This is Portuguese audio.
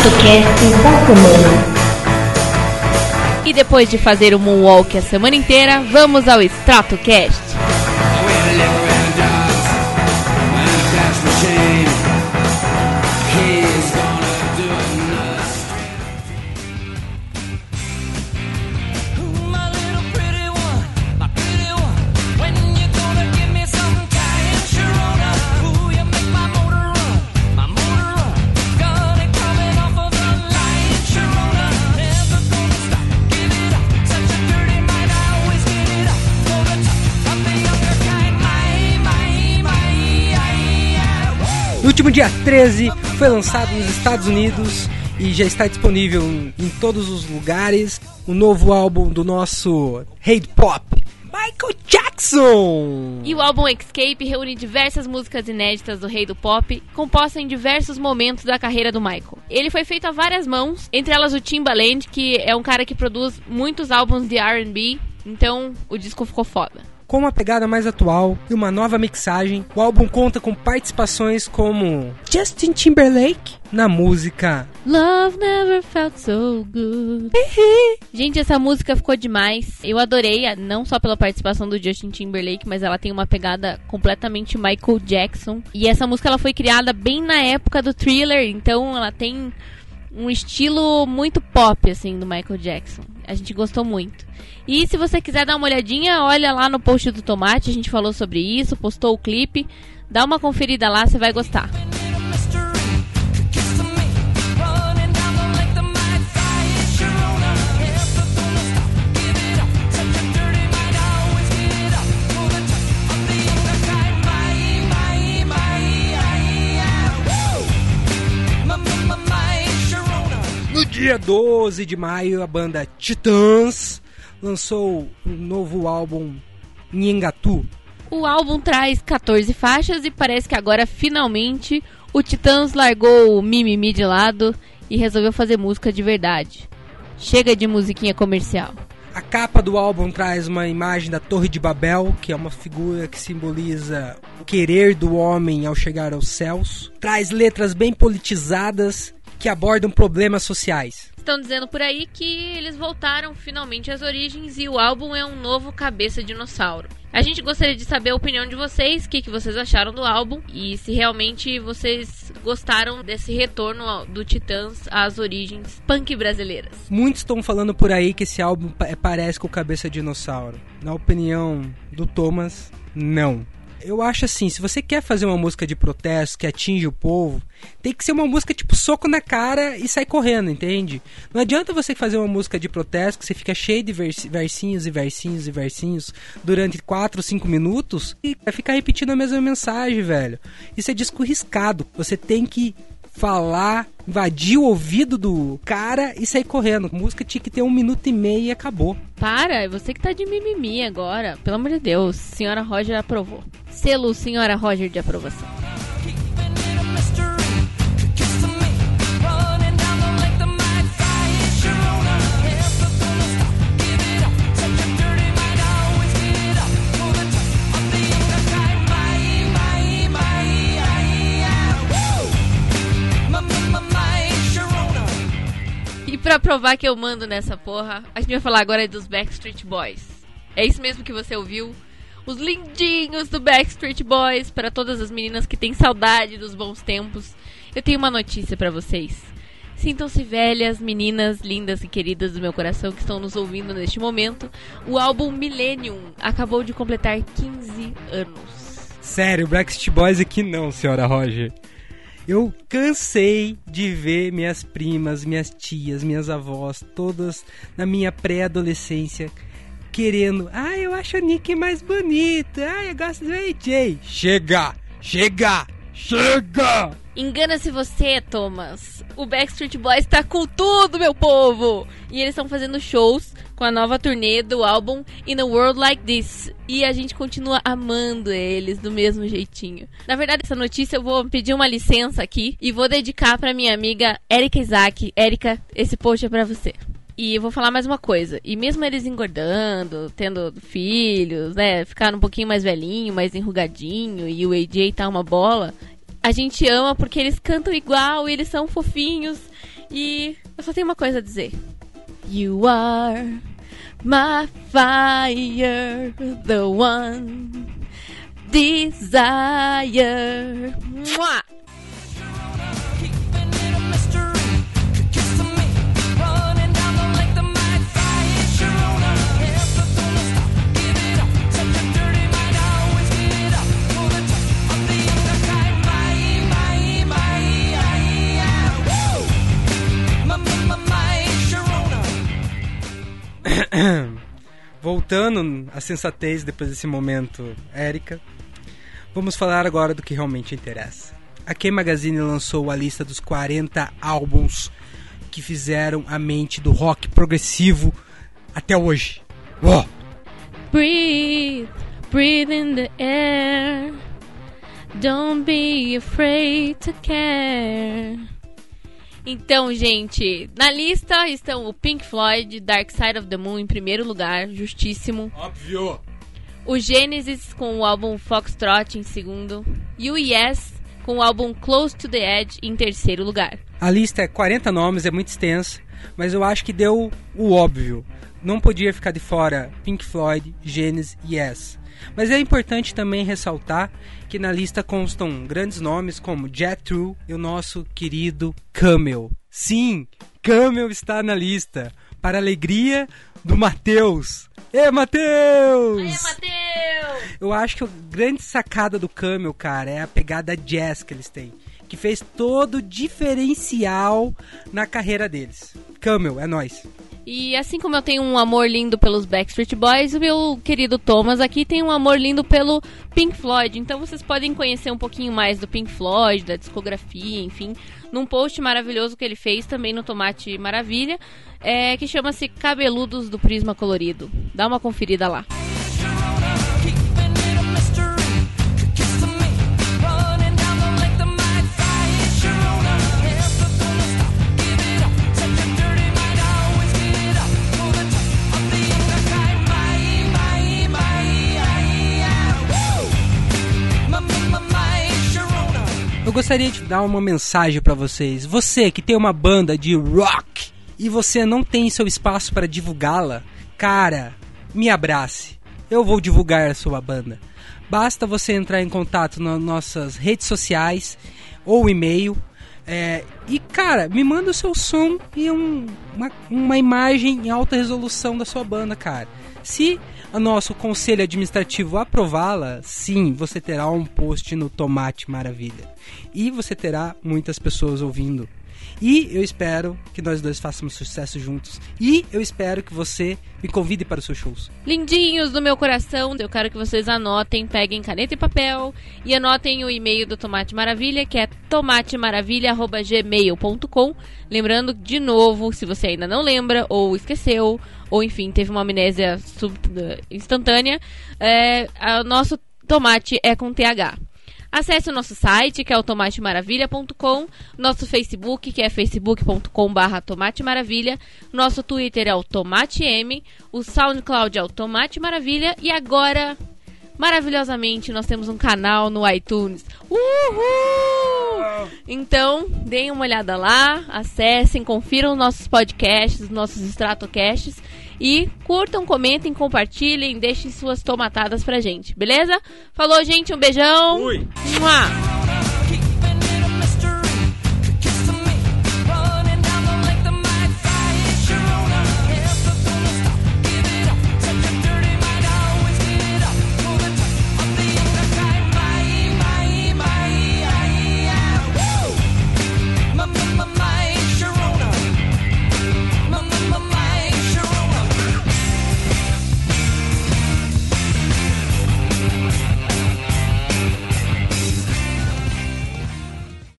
ExtratoCast da semana. E depois de fazer o Moonwalk a semana inteira, vamos ao ExtratoCast. Último dia 13 foi lançado nos Estados Unidos e já está disponível em todos os lugares o novo álbum do nosso Hate Pop, Michael Jackson. E o álbum Escape reúne diversas músicas inéditas do rei do pop, composta em diversos momentos da carreira do Michael. Ele foi feito a várias mãos, entre elas o Timbaland, que é um cara que produz muitos álbuns de R&B, então o disco ficou foda. Com uma pegada mais atual e uma nova mixagem, o álbum conta com participações como Justin Timberlake na música Love never felt so good. Gente, essa música ficou demais. Eu adorei, não só pela participação do Justin Timberlake, mas ela tem uma pegada completamente Michael Jackson. E essa música ela foi criada bem na época do Thriller, então ela tem um estilo muito pop assim do Michael Jackson. A gente gostou muito. E se você quiser dar uma olhadinha, olha lá no post do Tomate, a gente falou sobre isso, postou o clipe. Dá uma conferida lá, você vai gostar. Dia 12 de maio, a banda Titãs lançou um novo álbum Nhengatu. O álbum traz 14 faixas e parece que agora finalmente o Titãs largou o mimimi de lado e resolveu fazer música de verdade. Chega de musiquinha comercial. A capa do álbum traz uma imagem da Torre de Babel, que é uma figura que simboliza o querer do homem ao chegar aos céus. Traz letras bem politizadas que abordam problemas sociais. Estão dizendo por aí que eles voltaram finalmente às origens e o álbum é um novo cabeça dinossauro. A gente gostaria de saber a opinião de vocês, o que, que vocês acharam do álbum e se realmente vocês gostaram desse retorno do Titãs às origens punk brasileiras. Muitos estão falando por aí que esse álbum pa- parece com o Cabeça Dinossauro. Na opinião do Thomas, não. Eu acho assim, se você quer fazer uma música de protesto que atinge o povo, tem que ser uma música tipo soco na cara e sai correndo, entende? Não adianta você fazer uma música de protesto que você fica cheio de vers- versinhos e versinhos e versinhos durante 4 ou 5 minutos e vai ficar repetindo a mesma mensagem, velho. Isso é disco riscado. Você tem que falar, invadir o ouvido do cara e sair correndo. A música tinha que ter um minuto e meio e acabou. Para, é você que tá de mimimi agora. Pelo amor de Deus, senhora Roger aprovou. Selo senhora Roger de aprovação. Pra provar que eu mando nessa porra, a gente vai falar agora dos Backstreet Boys. É isso mesmo que você ouviu? Os lindinhos do Backstreet Boys para todas as meninas que têm saudade dos bons tempos. Eu tenho uma notícia pra vocês. Sintam-se velhas, meninas lindas e queridas do meu coração que estão nos ouvindo neste momento. O álbum Millennium acabou de completar 15 anos. Sério, Backstreet Boys aqui não, senhora Roger. Eu cansei de ver minhas primas, minhas tias, minhas avós, todas na minha pré-adolescência, querendo. Ah, eu acho a Nick mais bonita. Ah, eu gosto do AJ. Chega! Chega! Chega! Engana-se você, Thomas. O Backstreet Boys tá com tudo, meu povo! E eles estão fazendo shows com a nova turnê do álbum In a World Like This. E a gente continua amando eles do mesmo jeitinho. Na verdade, essa notícia eu vou pedir uma licença aqui e vou dedicar pra minha amiga Erika Isaac. Erika, esse post é pra você. E eu vou falar mais uma coisa. E mesmo eles engordando, tendo filhos, né? Ficaram um pouquinho mais velhinho, mais enrugadinho, e o AJ tá uma bola. A gente ama porque eles cantam igual eles são fofinhos. E eu só tenho uma coisa a dizer. You are my fire, the one desire. Mua! Voltando à sensatez depois desse momento, Érica, vamos falar agora do que realmente interessa. A K Magazine lançou a lista dos 40 álbuns que fizeram a mente do rock progressivo até hoje. Ó, Breathe, breathe in the air. Don't be afraid to care. Então, gente, na lista estão o Pink Floyd, Dark Side of the Moon em primeiro lugar, justíssimo. óbvio. O Genesis com o álbum Foxtrot em segundo. E o Yes com o álbum Close to the Edge em terceiro lugar. A lista é 40 nomes, é muito extensa, mas eu acho que deu o óbvio. Não podia ficar de fora Pink Floyd, Genesis e Yes. Mas é importante também ressaltar que na lista constam grandes nomes como Jack True e o nosso querido Camel. Sim, Camel está na lista, para a alegria do Matheus. Ê, Matheus! Matheus! Eu acho que a grande sacada do Camel, cara, é a pegada jazz que eles têm. Que fez todo o diferencial na carreira deles. Camel, é nóis. E assim como eu tenho um amor lindo pelos Backstreet Boys, o meu querido Thomas aqui tem um amor lindo pelo Pink Floyd. Então vocês podem conhecer um pouquinho mais do Pink Floyd, da discografia, enfim, num post maravilhoso que ele fez também no Tomate Maravilha, é, que chama-se Cabeludos do Prisma Colorido. Dá uma conferida lá. Keeping Eu gostaria de dar uma mensagem pra vocês. Você que tem uma banda de rock e você não tem seu espaço para divulgá-la, cara, me abrace. Eu vou divulgar a sua banda. Basta você entrar em contato nas nossas redes sociais ou e-mail. é, e cara, me manda o seu som e um- uma, uma imagem em alta resolução da sua banda, cara. Se nosso conselho administrativo aprová-la, sim, você terá um post no Tomate Maravilha. E você terá muitas pessoas ouvindo. E eu espero que nós dois façamos sucesso juntos. E eu espero que você me convide para os seus shows. Lindinhos do meu coração, eu quero que vocês anotem, peguem caneta e papel e anotem o e-mail do Tomate Maravilha, que é tomatemaravilha.gmail.com. Lembrando, de novo, se você ainda não lembra, ou esqueceu, ou enfim, teve uma amnésia sub- instantânea, é, o nosso tomate é com TH. Acesse o nosso site, que é o tomatemaravilha.com, nosso Facebook, que é facebook.com barra tomatemaravilha, nosso Twitter é o tomatem, o SoundCloud é o Tomate Maravilha e agora, maravilhosamente, nós temos um canal no iTunes. Uhul! Então, deem uma olhada lá, acessem, confiram nossos podcasts, nossos extratocasts e curtam, comentem, compartilhem, deixem suas tomatadas pra gente, beleza? Falou, gente, um beijão! Fui. Mua!